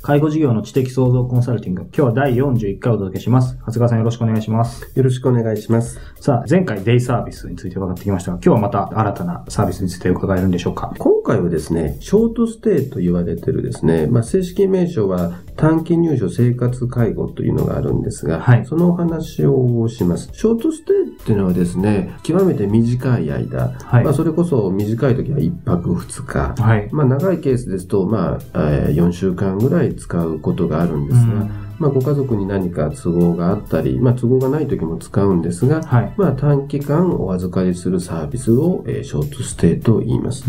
介護事業の知的創造コンサルティング。今日は第41回お届けします。長谷川さんよろしくお願いします。よろしくお願いします。さあ、前回デイサービスについて伺ってきましたが、今日はまた新たなサービスについて伺えるんでしょうか？今回はですね、ショートステイと言われてるですね、まあ、正式名称は短期入所生活介護というのがあるんですが、はい、そのお話をします。ショートステイっていうのはですね、極めて短い間、はい、まあ、それこそ短い時は1泊2日、はい、まあ、長いケースですと、まあ、4週間ぐらい使うことがあるんですが、うんまあ、ご家族に何か都合があったり、まあ、都合がない時も使うんですが、はい、まあ、短期間お預かりするサービスを、えー、ショートステイと言います。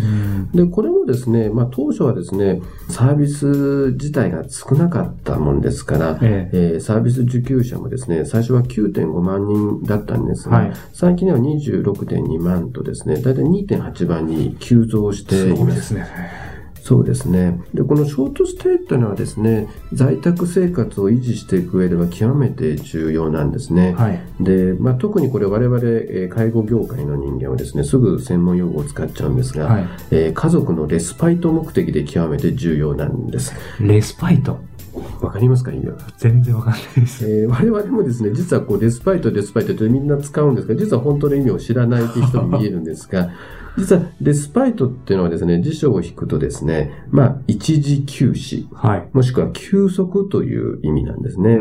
で、これもですね、まあ、当初はですね、サービス自体が少なかったもんですから、えええー、サービス受給者もですね、最初は9.5万人だったんですが、はい、最近では26.2万とですね、だいたい2.8倍に急増しています。そうですね。そうですね。で、このショートステイというのはですね、在宅生活を維持していく上では極めて重要なんですね。はい、で、まあ、特にこれ我々、え介護業界の人間はですね、すぐ専門用語を使っちゃうんですが、はい、えー、家族のレスパイト目的で極めて重要なんです。レスパイト？わかりますか？意味は。全然わかんないです。えー、我々もですね、実はこう、レスパイト、レスパイトってみんな使うんですが、実は本当の意味を知らないという人に見えるんですが、実は、レスパイトっていうのはですね、辞書を引くとですね、まあ、一時休止、はい、もしくは休息という意味なんですね。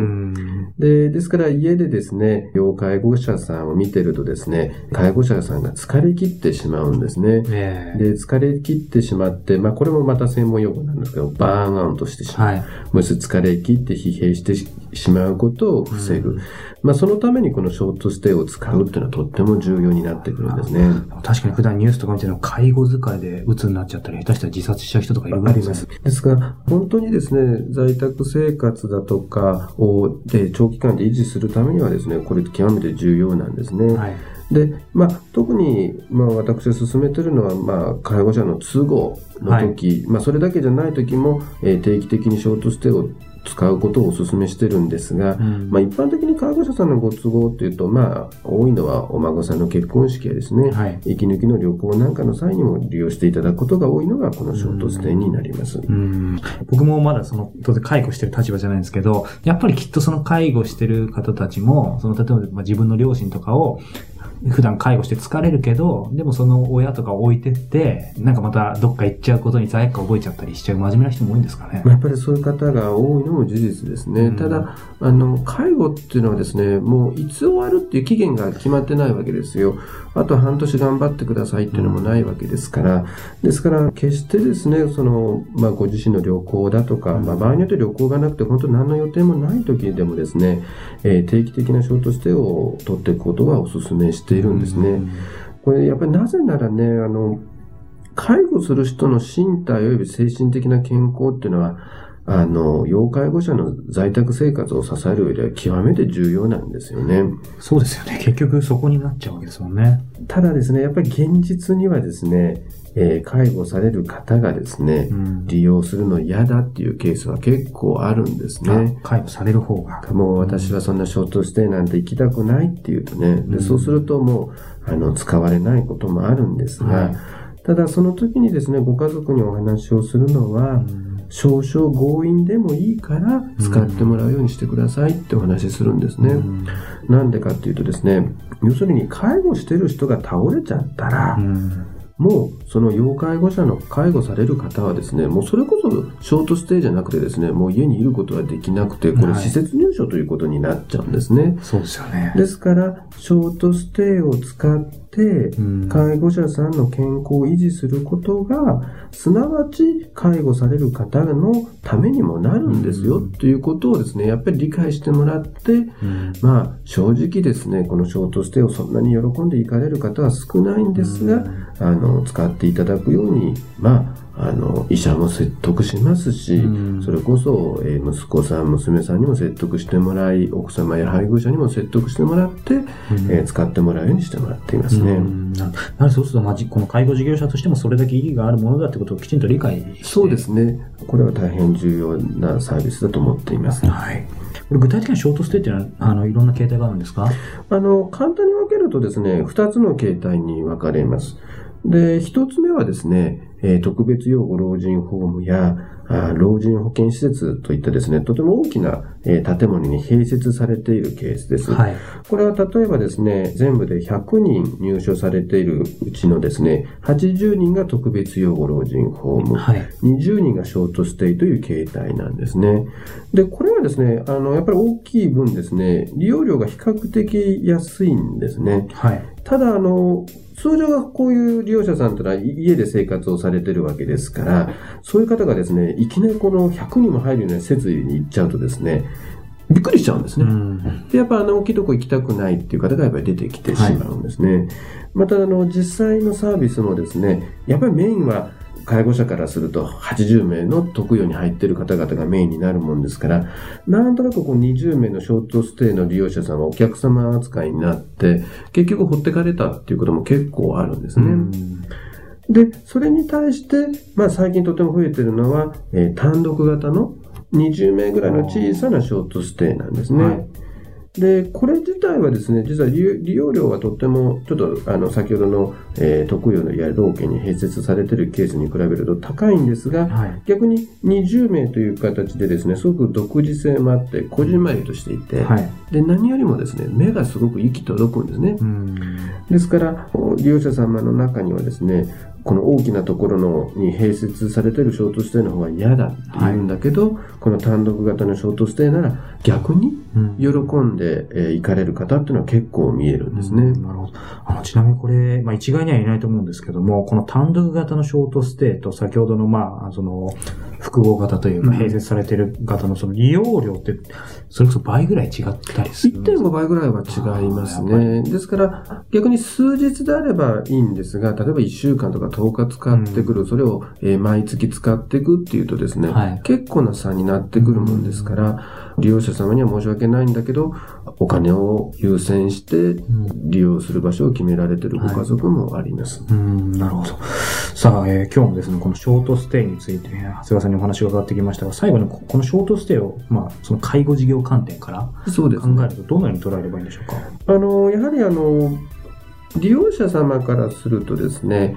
で、ですから家でですね、要介護者さんを見てるとですね、介護者さんが疲れ切ってしまうんですね。で、疲れ切ってしまって、まあ、これもまた専門用語なんですけど、バーンアウトしてしまう。はい、もし疲れ切って疲弊してしまうことを防ぐ。まあ、そのためにこのショートステイを使うっていうのはとっても重要になってくるんですね。確かに普段ニュースとか見てるの介護疲れで鬱になっちゃったり、下手したら自殺しちゃう人とかいるわけです。ですが、本当にですね、在宅生活だとかを、で、長期間で維持するためにはですね、これ極めて重要なんですね。はいで、まあ、特に、まあ、私が進めてるのは、まあ、介護者の都合の時、はい、まあ、それだけじゃない時も、えー、定期的にショートステイを使うことをお勧めしてるんですが、うん、まあ、一般的に介護者さんのご都合っていうと、まあ、多いのはお孫さんの結婚式やですね、はい、息抜きの旅行なんかの際にも利用していただくことが多いのが、このショートステイになります。うん、僕もまだその、当然介護してる立場じゃないんですけど、やっぱりきっとその介護してる方たちも、その、例えば自分の両親とかを、普段介護して疲れるけど、でもその親とか置いてって、なんかまたどっか行っちゃうことに罪悪感覚えちゃったりしちゃう真面目な人も多いんですかね。やっぱりそういう方が多いのも事実ですね。うん、ただ、あの、介護っていうのはですね、もういつ終わるっていう期限が決まってないわけですよ。あと半年頑張ってくださいっていうのもないわけですから、ですから決してですね、その、まあご自身の旅行だとか、まあ場合によって旅行がなくて本当何の予定もない時でもですね、えー、定期的なショートステイを取っていくことはお勧めしているんですね。これやっぱりなぜならね、あの、介護する人の身体及び精神的な健康っていうのは、あの、要介護者の在宅生活を支える上では極めて重要なんですよね。そうですよね。結局そこになっちゃうわけですもんね。ただですね、やっぱり現実にはですね、えー、介護される方がですね、うん、利用するの嫌だっていうケースは結構あるんですね。介護される方が。もう私はそんなショートステイなんて行きたくないっていうとね、でそうするともう、あの、使われないこともあるんですが、はい、ただその時にですね、ご家族にお話をするのは、うん少々強引でもいいから使ってもらうようにしてくださいってお話しするんですね。なんでかっていうとですね、要するに介護してる人が倒れちゃったら、もうその要介護者の介護される方はですね、もうそれこそショートステイじゃなくてですね、もう家にいることができなくて、これ施設入所ということになっちゃうんですね。そうですよね。ですから、ショートステイを使ってて、介護者さんの健康を維持することが、すなわち介護される方のためにもなるんですよ、ということをですね、やっぱり理解してもらって、まあ、正直ですね、このショートステイをそんなに喜んで行かれる方は少ないんですが、あの、使っていただくように、まあ、あの、医者も説得しますし、それこそ、えー、息子さん、娘さんにも説得してもらい、奥様や配偶者にも説得してもらって、えー、使ってもらうようにしてもらっていますね。なるそうすると、まあ、この介護事業者としてもそれだけ意義があるものだってことをきちんと理解そうですね。これは大変重要なサービスだと思っています。はい。具体的にショートステイっていうのは、あの、いろんな形態があるんですか？あの、簡単に分けるとですね、二つの形態に分かれます。で、一つ目はですね、えー、特別養護老人ホームやあ老人保健施設といったですね、とても大きな、えー、建物に併設されているケースです。はい、これは例えばですね、全部で100人入所されているうちのですね、80人が特別養護老人ホーム、はい、20人がショートステイという形態なんですね。で、これはですね、あの、やっぱり大きい分ですね、利用料が比較的安いんですね。はい、ただ、あの、通常はこういう利用者さんというのは家で生活をされてるわけですから、そういう方がですね、いきなりこの100人も入るような設備に行っちゃうとですね、びっくりしちゃうんですね。で、やっぱあの大きいとこ行きたくないっていう方がやっぱり出てきてしまうんですね。はい、またあの実際のサービスもですね、やっぱりメインは介護者からすると80名の特養に入っている方々がメインになるもんですから、なんとなくこう20名のショートステイの利用者さんはお客様扱いになって、結局放ってかれたっていうことも結構あるんですね。で、それに対して、まあ最近とても増えてるのは、えー、単独型の20名ぐらいの小さなショートステイなんですね。はいで、これ自体はですね、実は利用料はとっても、ちょっと、あの、先ほどの、えー、特養のや老家に併設されているケースに比べると高いんですが、はい、逆に20名という形でですね、すごく独自性もあって、こじんまりとしていて、はい、で、何よりもですね、目がすごく行き届くんですね。ですから、利用者様の中にはですね、この大きなところのに併設されているショートステイの方が嫌だって言うんだけど、はい、この単独型のショートステイなら逆に喜んで、え行かれる方っていうのは結構見えるんですね。うん、なるほど。あの、ちなみにこれ、まあ一概には言えないと思うんですけども、この単独型のショートステイと先ほどのまあ、その、複合型というか、併設されている型のその利用料って、それこそ倍ぐらい違ったりする1.5倍ぐらいは違いますね。ですから、逆に数日であればいいんですが、例えば1週間とか10日使ってくる、それを、え毎月使っていくっていうとですね、はい、結構な差になってくるもんですから、利用者様には申し訳ないんだけど、お金を優先して利用する場所を決められているご家族もあります。はい、うん、なるほど。さあ、えー、今日もですね、このショートステイについて、長谷川さんにお話が伺ってきましたが、最後にこのショートステイを、まあ、その介護事業観点から考えると、どのように捉えればいいんでしょうか？あの、やはりあの、利用者様からするとですね、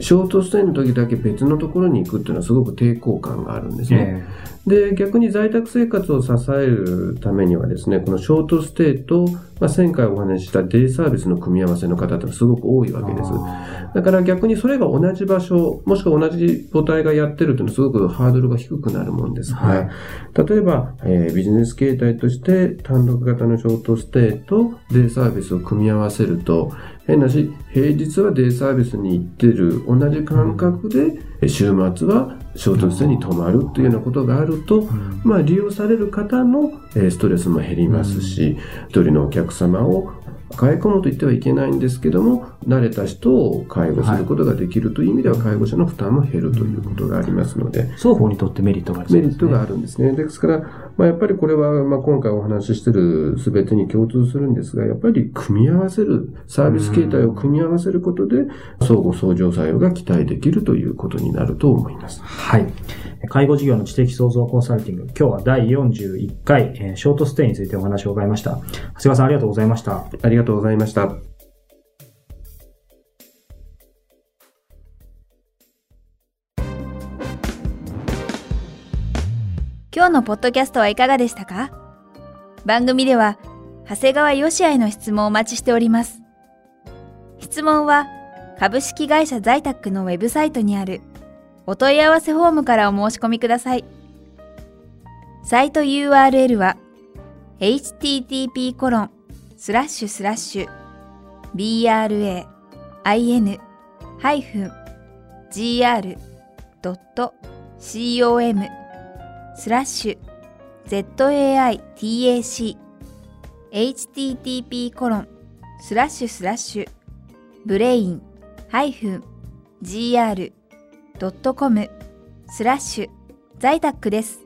ショートステイの時だけ別のところに行くっていうのはすごく抵抗感があるんですね。えー、で、逆に在宅生活を支えるためにはですね、このショートステイと、まあ、前回お話ししたデイサービスの組み合わせの方ってすごく多いわけです。だから逆にそれが同じ場所、もしくは同じ母体がやってるというのはすごくハードルが低くなるもんですが、はい、例えば、えー、ビジネス形態として単独型のショートステイとデイサービスを組み合わせると、変なし、平日はデイサービスに行ってる。同じ感覚で、週末はショートステイに泊まるというようなことがあると、まあ利用される方のストレスも減りますし、一人のお客様を抱え込むと言ってはいけないんですけども、慣れた人を介護することができるという意味では、介護者の負担も減るということがありますので。双方にとってメリットがある、ね、メリットがあるんですね。ですから、まあ、やっぱりこれは、まあ、今回お話ししている全てに共通するんですが、やっぱり組み合わせる、サービス形態を組み合わせることで、相互相乗作用が期待できるということになると思います。はい。介護事業の知的創造コンサルティング、今日は第41回、えー、ショートステイについてお話を伺いました。長谷川さんありがとうございました。ありがとうございました。今日のポッドキャストはいかがでしたか？番組では、長谷川よしあへの質問をお待ちしております。質問は、株式会社在宅のウェブサイトにあるお問い合わせフォームからお申し込みください。サイト URL は http コロンスラッシュスラッシュ bra in-gr.com スラッシュ zaitac http コロンスラッシュスラッシュブレイン -gr.com スラッシュ在宅です。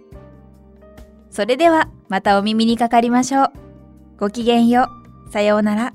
それではまたお耳にかかりましょう。ごきげんよう。さようなら。